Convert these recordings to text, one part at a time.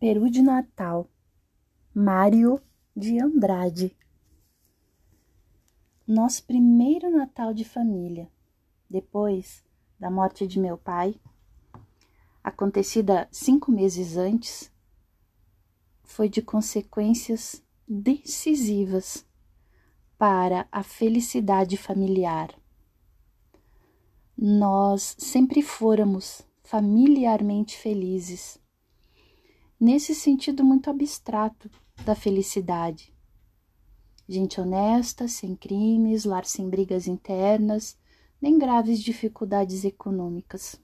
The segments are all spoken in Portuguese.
Peru de Natal, Mário de Andrade. Nosso primeiro Natal de família, depois da morte de meu pai, acontecida cinco meses antes, foi de consequências decisivas para a felicidade familiar. Nós sempre fôramos familiarmente felizes nesse sentido muito abstrato da felicidade. Gente honesta, sem crimes, lar sem brigas internas, nem graves dificuldades econômicas.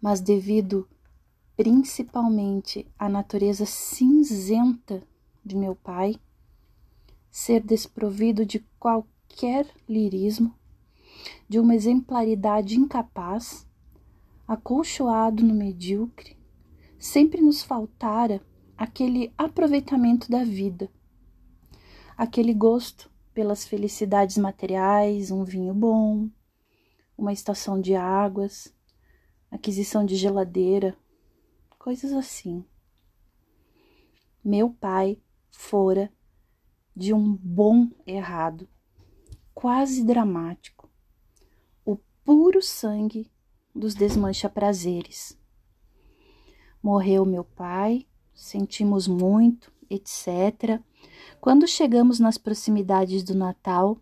Mas devido principalmente à natureza cinzenta de meu pai, ser desprovido de qualquer lirismo, de uma exemplaridade incapaz, acolchoado no medíocre, sempre nos faltara aquele aproveitamento da vida, aquele gosto pelas felicidades materiais, um vinho bom, uma estação de águas, aquisição de geladeira, coisas assim. Meu pai fora de um bom errado, quase dramático, o puro sangue dos desmancha-prazeres. Morreu meu pai, sentimos muito, etc. Quando chegamos nas proximidades do Natal,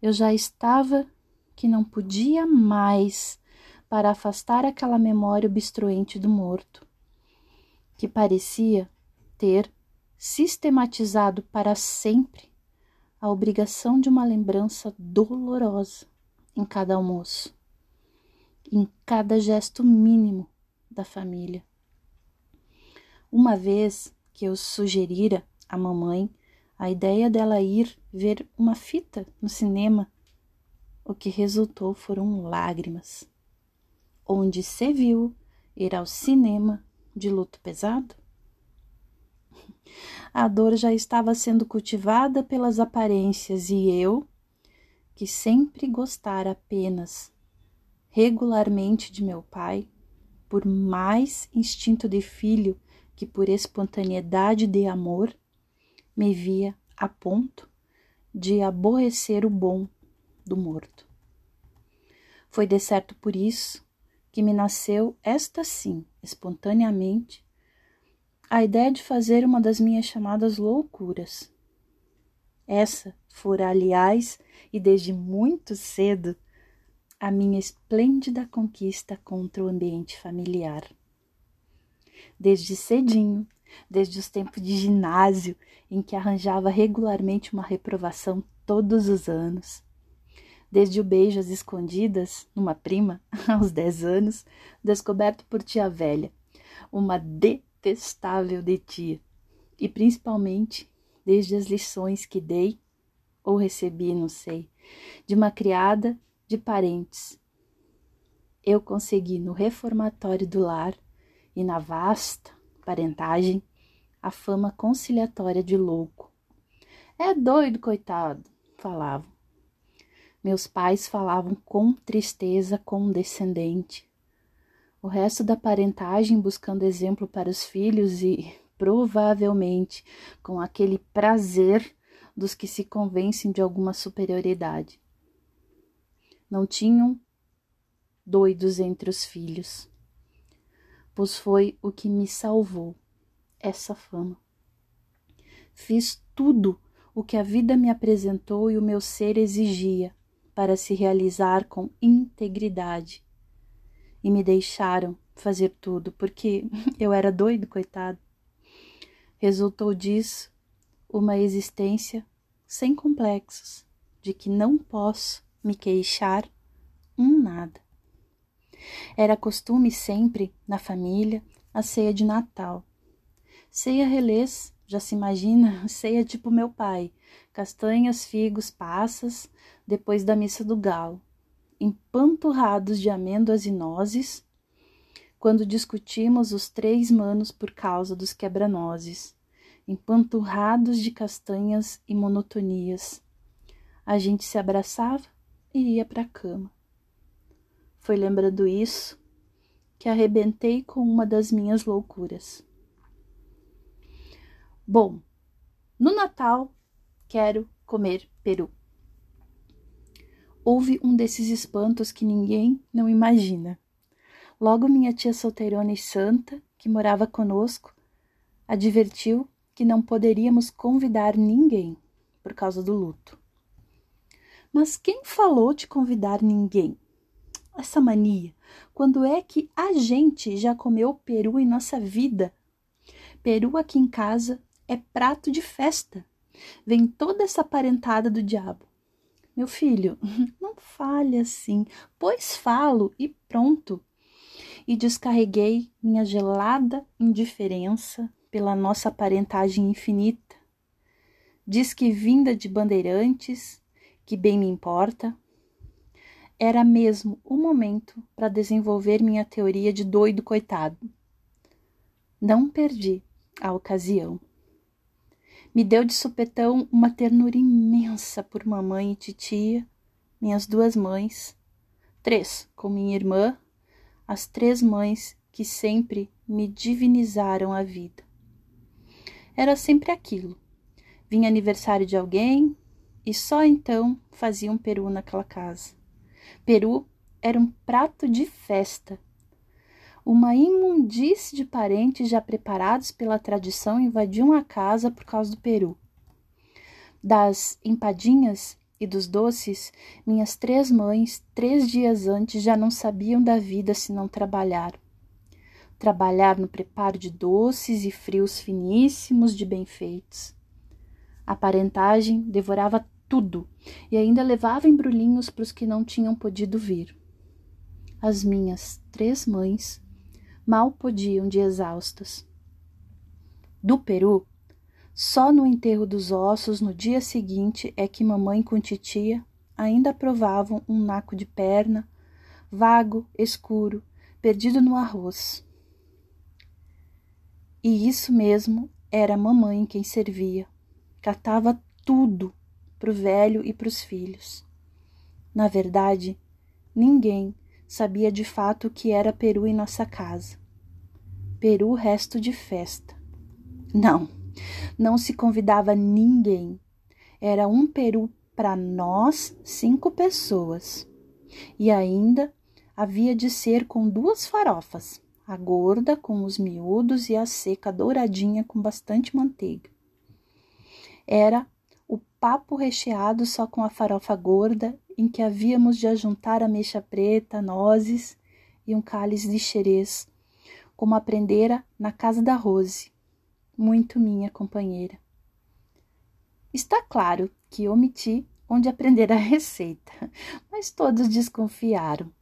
eu já estava que não podia mais para afastar aquela memória obstruente do morto, que parecia ter sistematizado para sempre a obrigação de uma lembrança dolorosa em cada almoço, em cada gesto mínimo da família. Uma vez que eu sugerira à mamãe a ideia dela ir ver uma fita no cinema, o que resultou foram lágrimas. Onde se viu ir ao cinema de luto pesado? A dor já estava sendo cultivada pelas aparências e eu, que sempre gostara apenas regularmente de meu pai, por mais instinto de filho que por espontaneidade de amor me via a ponto de aborrecer o bom do morto. Foi de certo por isso que me nasceu esta sim, espontaneamente, a ideia de fazer uma das minhas chamadas loucuras. Essa fora, aliás, e desde muito cedo, a minha esplêndida conquista contra o ambiente familiar desde cedinho, desde os tempos de ginásio, em que arranjava regularmente uma reprovação todos os anos. Desde o beijo às escondidas, numa prima, aos dez anos, descoberto por tia velha, uma detestável de tia. E principalmente desde as lições que dei, ou recebi, não sei, de uma criada de parentes. Eu consegui no reformatório do lar e na vasta parentagem a fama conciliatória de louco. É doido, coitado, falavam. Meus pais falavam com tristeza condescendente. O resto da parentagem buscando exemplo para os filhos e, provavelmente, com aquele prazer dos que se convencem de alguma superioridade. Não tinham doidos entre os filhos pois foi o que me salvou essa fama. Fiz tudo o que a vida me apresentou e o meu ser exigia para se realizar com integridade. E me deixaram fazer tudo, porque eu era doido, coitado. Resultou disso uma existência sem complexos, de que não posso me queixar um nada. Era costume sempre, na família, a ceia de Natal. Ceia relês, já se imagina, ceia tipo meu pai, castanhas, figos, passas, depois da missa do galo, empanturrados de amêndoas e nozes, quando discutimos os três manos por causa dos quebra-nozes, empanturrados de castanhas e monotonias. A gente se abraçava e ia para a cama. Foi lembrando isso que arrebentei com uma das minhas loucuras. Bom, no Natal quero comer peru. Houve um desses espantos que ninguém não imagina. Logo minha tia solteirona e santa, que morava conosco, advertiu que não poderíamos convidar ninguém por causa do luto. Mas quem falou de convidar ninguém? Essa mania. Quando é que a gente já comeu peru em nossa vida? Peru aqui em casa é prato de festa. Vem toda essa parentada do diabo. Meu filho, não fale assim, pois falo e pronto. E descarreguei minha gelada indiferença pela nossa parentagem infinita. Diz que vinda de bandeirantes, que bem me importa. Era mesmo o momento para desenvolver minha teoria de doido coitado. Não perdi a ocasião. Me deu de supetão uma ternura imensa por mamãe e titia, minhas duas mães, três com minha irmã, as três mães que sempre me divinizaram a vida. Era sempre aquilo. Vinha aniversário de alguém e só então fazia um peru naquela casa. Peru era um prato de festa. Uma imundície de parentes já preparados pela tradição invadiam a casa por causa do peru. Das empadinhas e dos doces, minhas três mães, três dias antes, já não sabiam da vida se não trabalhar trabalhar no preparo de doces e frios finíssimos de bem feitos. A parentagem devorava tudo e ainda levava embrulhinhos para os que não tinham podido vir. As minhas três mães mal podiam de exaustas. Do Peru, só no enterro dos ossos no dia seguinte é que mamãe com titia ainda provavam um naco de perna, vago, escuro, perdido no arroz. E isso mesmo era mamãe quem servia. Catava tudo para o velho e para os filhos. Na verdade, ninguém sabia de fato o que era peru em nossa casa. Peru resto de festa. Não, não se convidava ninguém. Era um peru para nós, cinco pessoas. E ainda havia de ser com duas farofas a gorda com os miúdos e a seca douradinha com bastante manteiga. Era papo recheado só com a farofa gorda, em que havíamos de ajuntar ameixa preta, nozes e um cálice de xerez, como aprendera na casa da Rose, muito minha companheira. Está claro que omiti onde aprender a receita, mas todos desconfiaram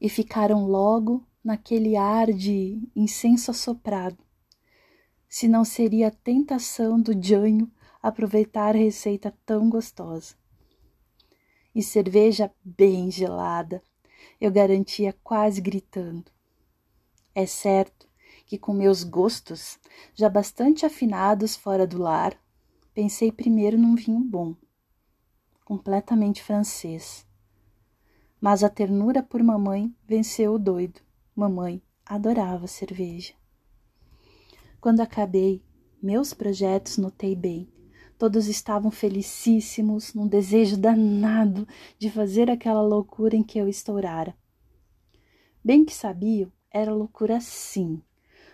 e ficaram logo naquele ar de incenso assoprado. Se não seria a tentação do Janho aproveitar a receita tão gostosa. E cerveja bem gelada, eu garantia quase gritando. É certo que, com meus gostos já bastante afinados fora do lar, pensei primeiro num vinho bom, completamente francês. Mas a ternura por mamãe venceu o doido. Mamãe adorava cerveja. Quando acabei meus projetos, notei bem. Todos estavam felicíssimos, num desejo danado de fazer aquela loucura em que eu estourara. Bem que sabiam, era loucura sim,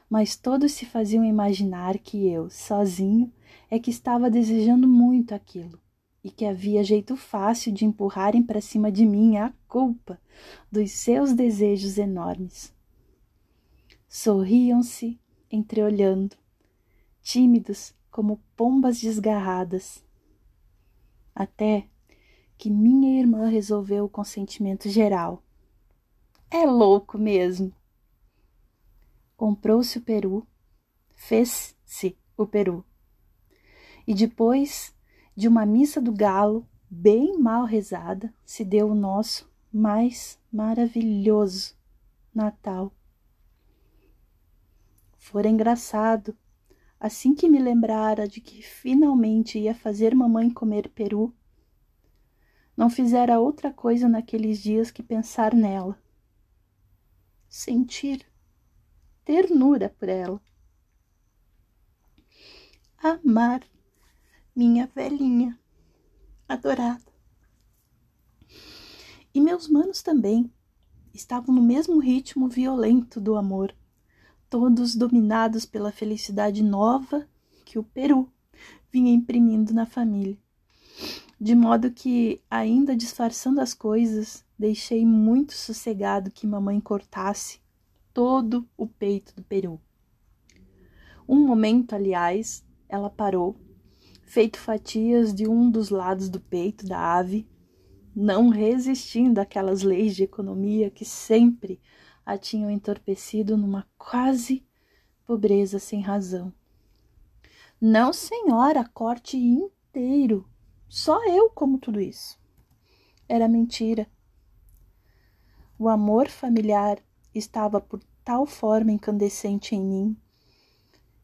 mas todos se faziam imaginar que eu, sozinho, é que estava desejando muito aquilo e que havia jeito fácil de empurrarem para cima de mim a culpa dos seus desejos enormes. Sorriam-se, entreolhando, tímidos como pombas desgarradas. Até que minha irmã resolveu o consentimento geral. É louco mesmo. Comprou-se o peru, fez-se o peru. E depois de uma missa do galo bem mal rezada, se deu o nosso mais maravilhoso Natal. Fora engraçado. Assim que me lembrara de que finalmente ia fazer mamãe comer peru, não fizera outra coisa naqueles dias que pensar nela. Sentir ternura por ela. amar minha velhinha adorada. E meus manos também estavam no mesmo ritmo violento do amor, todos dominados pela felicidade nova que o Peru vinha imprimindo na família. De modo que, ainda disfarçando as coisas, deixei muito sossegado que mamãe cortasse todo o peito do peru. Um momento, aliás, ela parou, feito fatias de um dos lados do peito da ave, não resistindo àquelas leis de economia que sempre a tinham entorpecido numa quase pobreza sem razão. Não, senhora, corte inteiro. Só eu como tudo isso. Era mentira. O amor familiar estava por tal forma incandescente em mim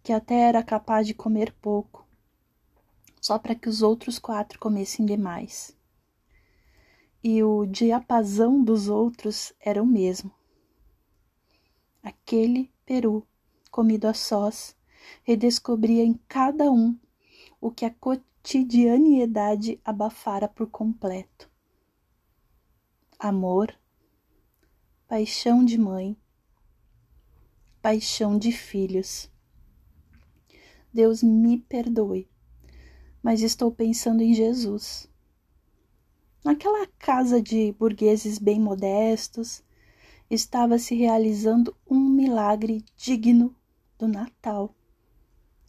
que até era capaz de comer pouco, só para que os outros quatro comessem demais. E o diapasão dos outros era o mesmo. Aquele peru, comido a sós, redescobria em cada um o que a cotidianidade abafara por completo. Amor, paixão de mãe, paixão de filhos. Deus me perdoe, mas estou pensando em Jesus. Naquela casa de burgueses bem modestos, estava se realizando um milagre digno do Natal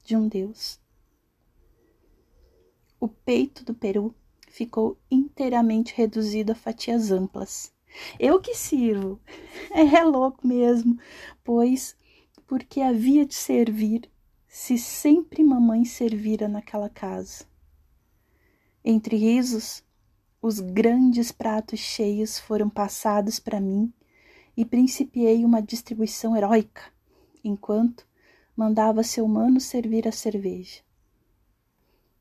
de um Deus. O peito do peru ficou inteiramente reduzido a fatias amplas. Eu que sirvo. É louco mesmo, pois porque havia de servir se sempre mamãe servira naquela casa. Entre risos, os grandes pratos cheios foram passados para mim e principiei uma distribuição heróica, enquanto mandava seu mano servir a cerveja.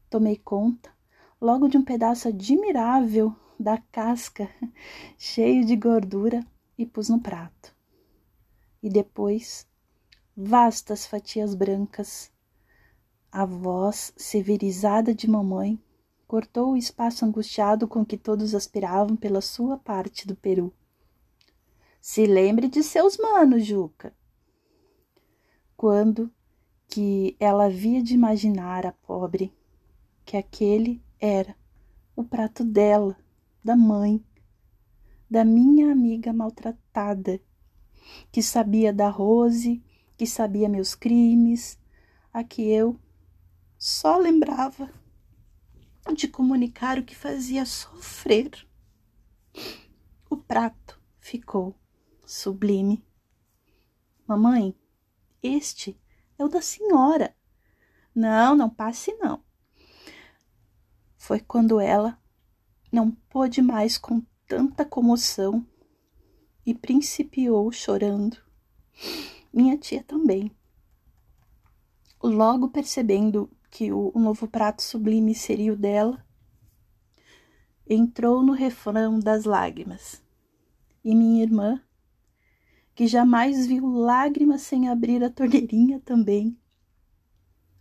Tomei conta logo de um pedaço admirável da casca, cheio de gordura, e pus no prato. E depois, vastas fatias brancas. A voz severizada de mamãe cortou o espaço angustiado com que todos aspiravam pela sua parte do peru. Se lembre de seus manos, Juca. Quando que ela havia de imaginar a pobre que aquele era o prato dela, da mãe, da minha amiga maltratada, que sabia da Rose, que sabia meus crimes, a que eu só lembrava de comunicar o que fazia sofrer. O prato ficou sublime. Mamãe, este é o da senhora. Não, não passe não. Foi quando ela não pôde mais com tanta comoção e principiou chorando. Minha tia também. Logo percebendo que o, novo prato sublime seria o dela, entrou no refrão das lágrimas. E minha irmã que jamais viu lágrimas sem abrir a torneirinha também,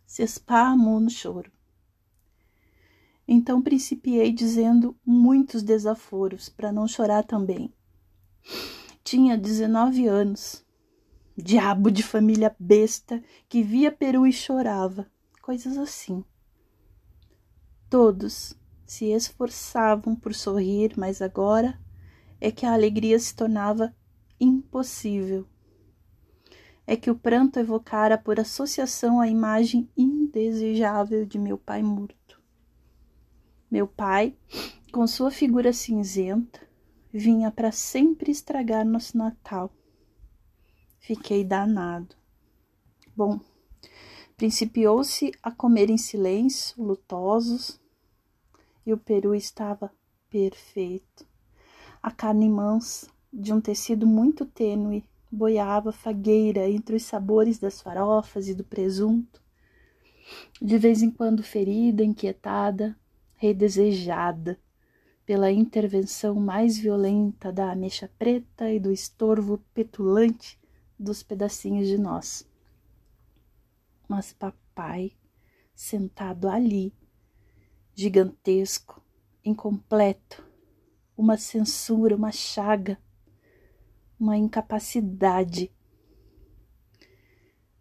se esparramou no choro. Então principiei dizendo muitos desaforos para não chorar também. Tinha 19 anos. Diabo de família besta que via Peru e chorava. Coisas assim. Todos se esforçavam por sorrir, mas agora é que a alegria se tornava impossível. É que o pranto evocara por associação a imagem indesejável de meu pai morto. Meu pai, com sua figura cinzenta, vinha para sempre estragar nosso Natal. Fiquei danado. Bom, principiou-se a comer em silêncio, lutosos, e o peru estava perfeito. A carne mansa, de um tecido muito tênue, boiava fagueira entre os sabores das farofas e do presunto. De vez em quando ferida, inquietada, redesejada pela intervenção mais violenta da ameixa preta e do estorvo petulante dos pedacinhos de nós. Mas papai sentado ali, gigantesco, incompleto, uma censura, uma chaga, uma incapacidade.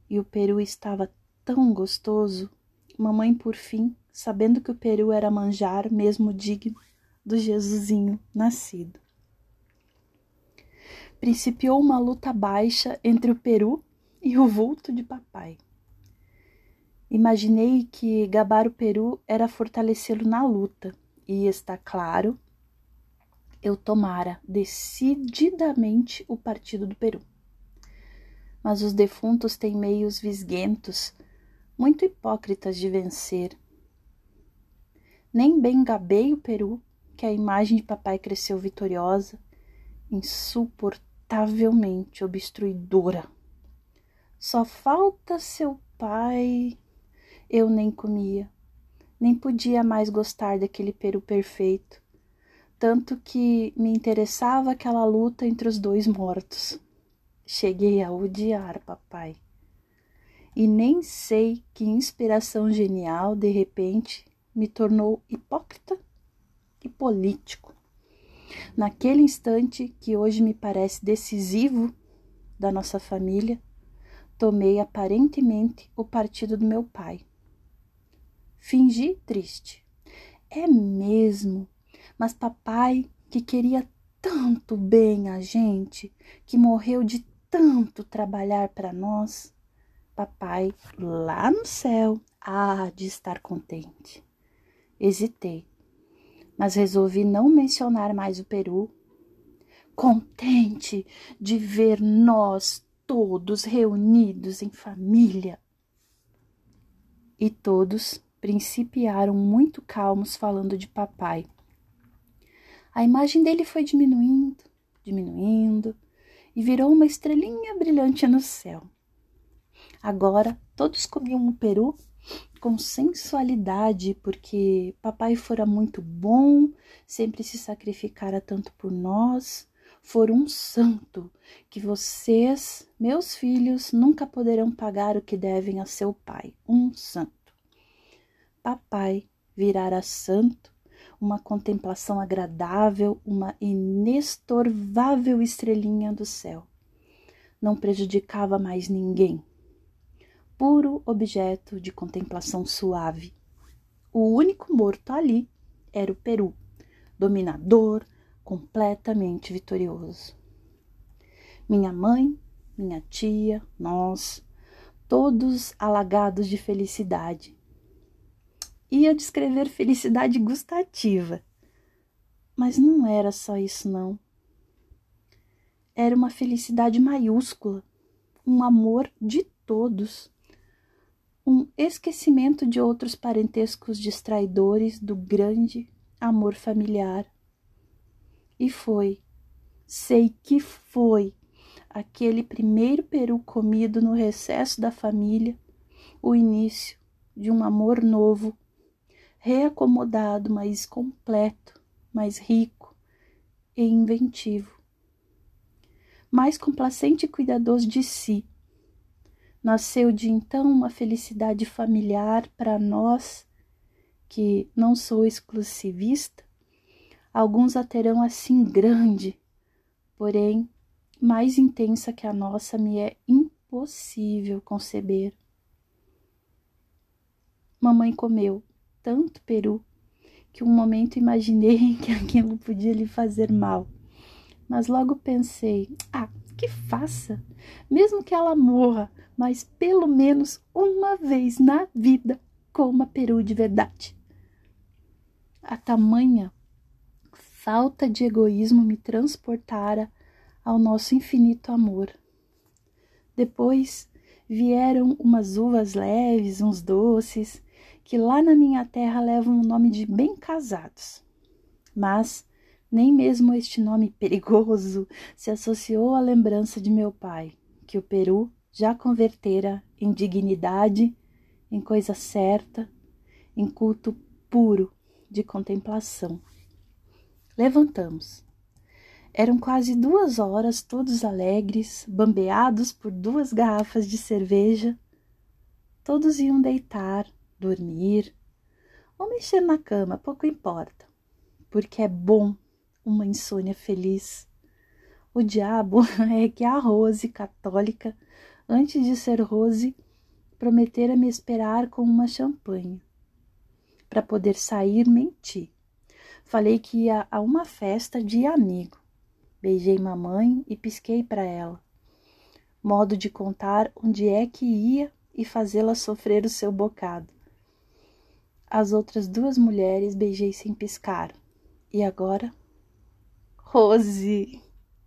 E o peru estava tão gostoso, mamãe, por fim, sabendo que o peru era manjar mesmo digno do Jesusinho nascido. Principiou uma luta baixa entre o peru e o vulto de papai. Imaginei que gabar o Peru era fortalecê-lo na luta, e está claro, eu tomara decididamente o partido do Peru. Mas os defuntos têm meios visguentos, muito hipócritas de vencer. Nem bem gabei o Peru, que a imagem de papai cresceu vitoriosa, insuportavelmente obstruidora. Só falta seu pai eu nem comia, nem podia mais gostar daquele peru perfeito, tanto que me interessava aquela luta entre os dois mortos. Cheguei a odiar papai. E nem sei que inspiração genial, de repente, me tornou hipócrita e político. Naquele instante que hoje me parece decisivo da nossa família, tomei aparentemente o partido do meu pai. Fingi triste. É mesmo, mas papai, que queria tanto bem a gente, que morreu de tanto trabalhar para nós, papai lá no céu há de estar contente. Hesitei, mas resolvi não mencionar mais o Peru. Contente de ver nós todos reunidos em família. E todos principiaram muito calmos falando de papai. A imagem dele foi diminuindo, diminuindo e virou uma estrelinha brilhante no céu. Agora todos comiam um peru com sensualidade, porque papai fora muito bom, sempre se sacrificara tanto por nós, for um santo, que vocês, meus filhos, nunca poderão pagar o que devem a seu pai, um santo. Papai virara santo, uma contemplação agradável, uma inestorvável estrelinha do céu. Não prejudicava mais ninguém. Puro objeto de contemplação suave. O único morto ali era o Peru, dominador, completamente vitorioso. Minha mãe, minha tia, nós, todos alagados de felicidade, ia descrever felicidade gustativa. Mas não era só isso, não. Era uma felicidade maiúscula, um amor de todos, um esquecimento de outros parentescos distraidores do grande amor familiar. E foi, sei que foi, aquele primeiro peru comido no recesso da família, o início de um amor novo reacomodado, mais completo, mais rico e inventivo, mais complacente e cuidadoso de si. Nasceu de então uma felicidade familiar para nós, que não sou exclusivista, alguns a terão assim grande, porém mais intensa que a nossa me é impossível conceber. Mamãe comeu tanto peru que um momento imaginei que aquilo podia lhe fazer mal. Mas logo pensei: ah, que faça, mesmo que ela morra, mas pelo menos uma vez na vida coma peru de verdade. A tamanha falta de egoísmo me transportara ao nosso infinito amor. Depois vieram umas uvas leves, uns doces, que lá na minha terra levam o nome de bem casados. Mas nem mesmo este nome perigoso se associou à lembrança de meu pai, que o Peru já convertera em dignidade, em coisa certa, em culto puro de contemplação. Levantamos. Eram quase duas horas, todos alegres, bambeados por duas garrafas de cerveja. Todos iam deitar, dormir ou mexer na cama, pouco importa, porque é bom uma insônia feliz. O diabo é que a Rose, católica, antes de ser Rose, prometera me esperar com uma champanhe. Para poder sair, menti. Falei que ia a uma festa de amigo. Beijei mamãe e pisquei para ela. Modo de contar onde é que ia e fazê-la sofrer o seu bocado. As outras duas mulheres beijei sem piscar. E agora? Rose!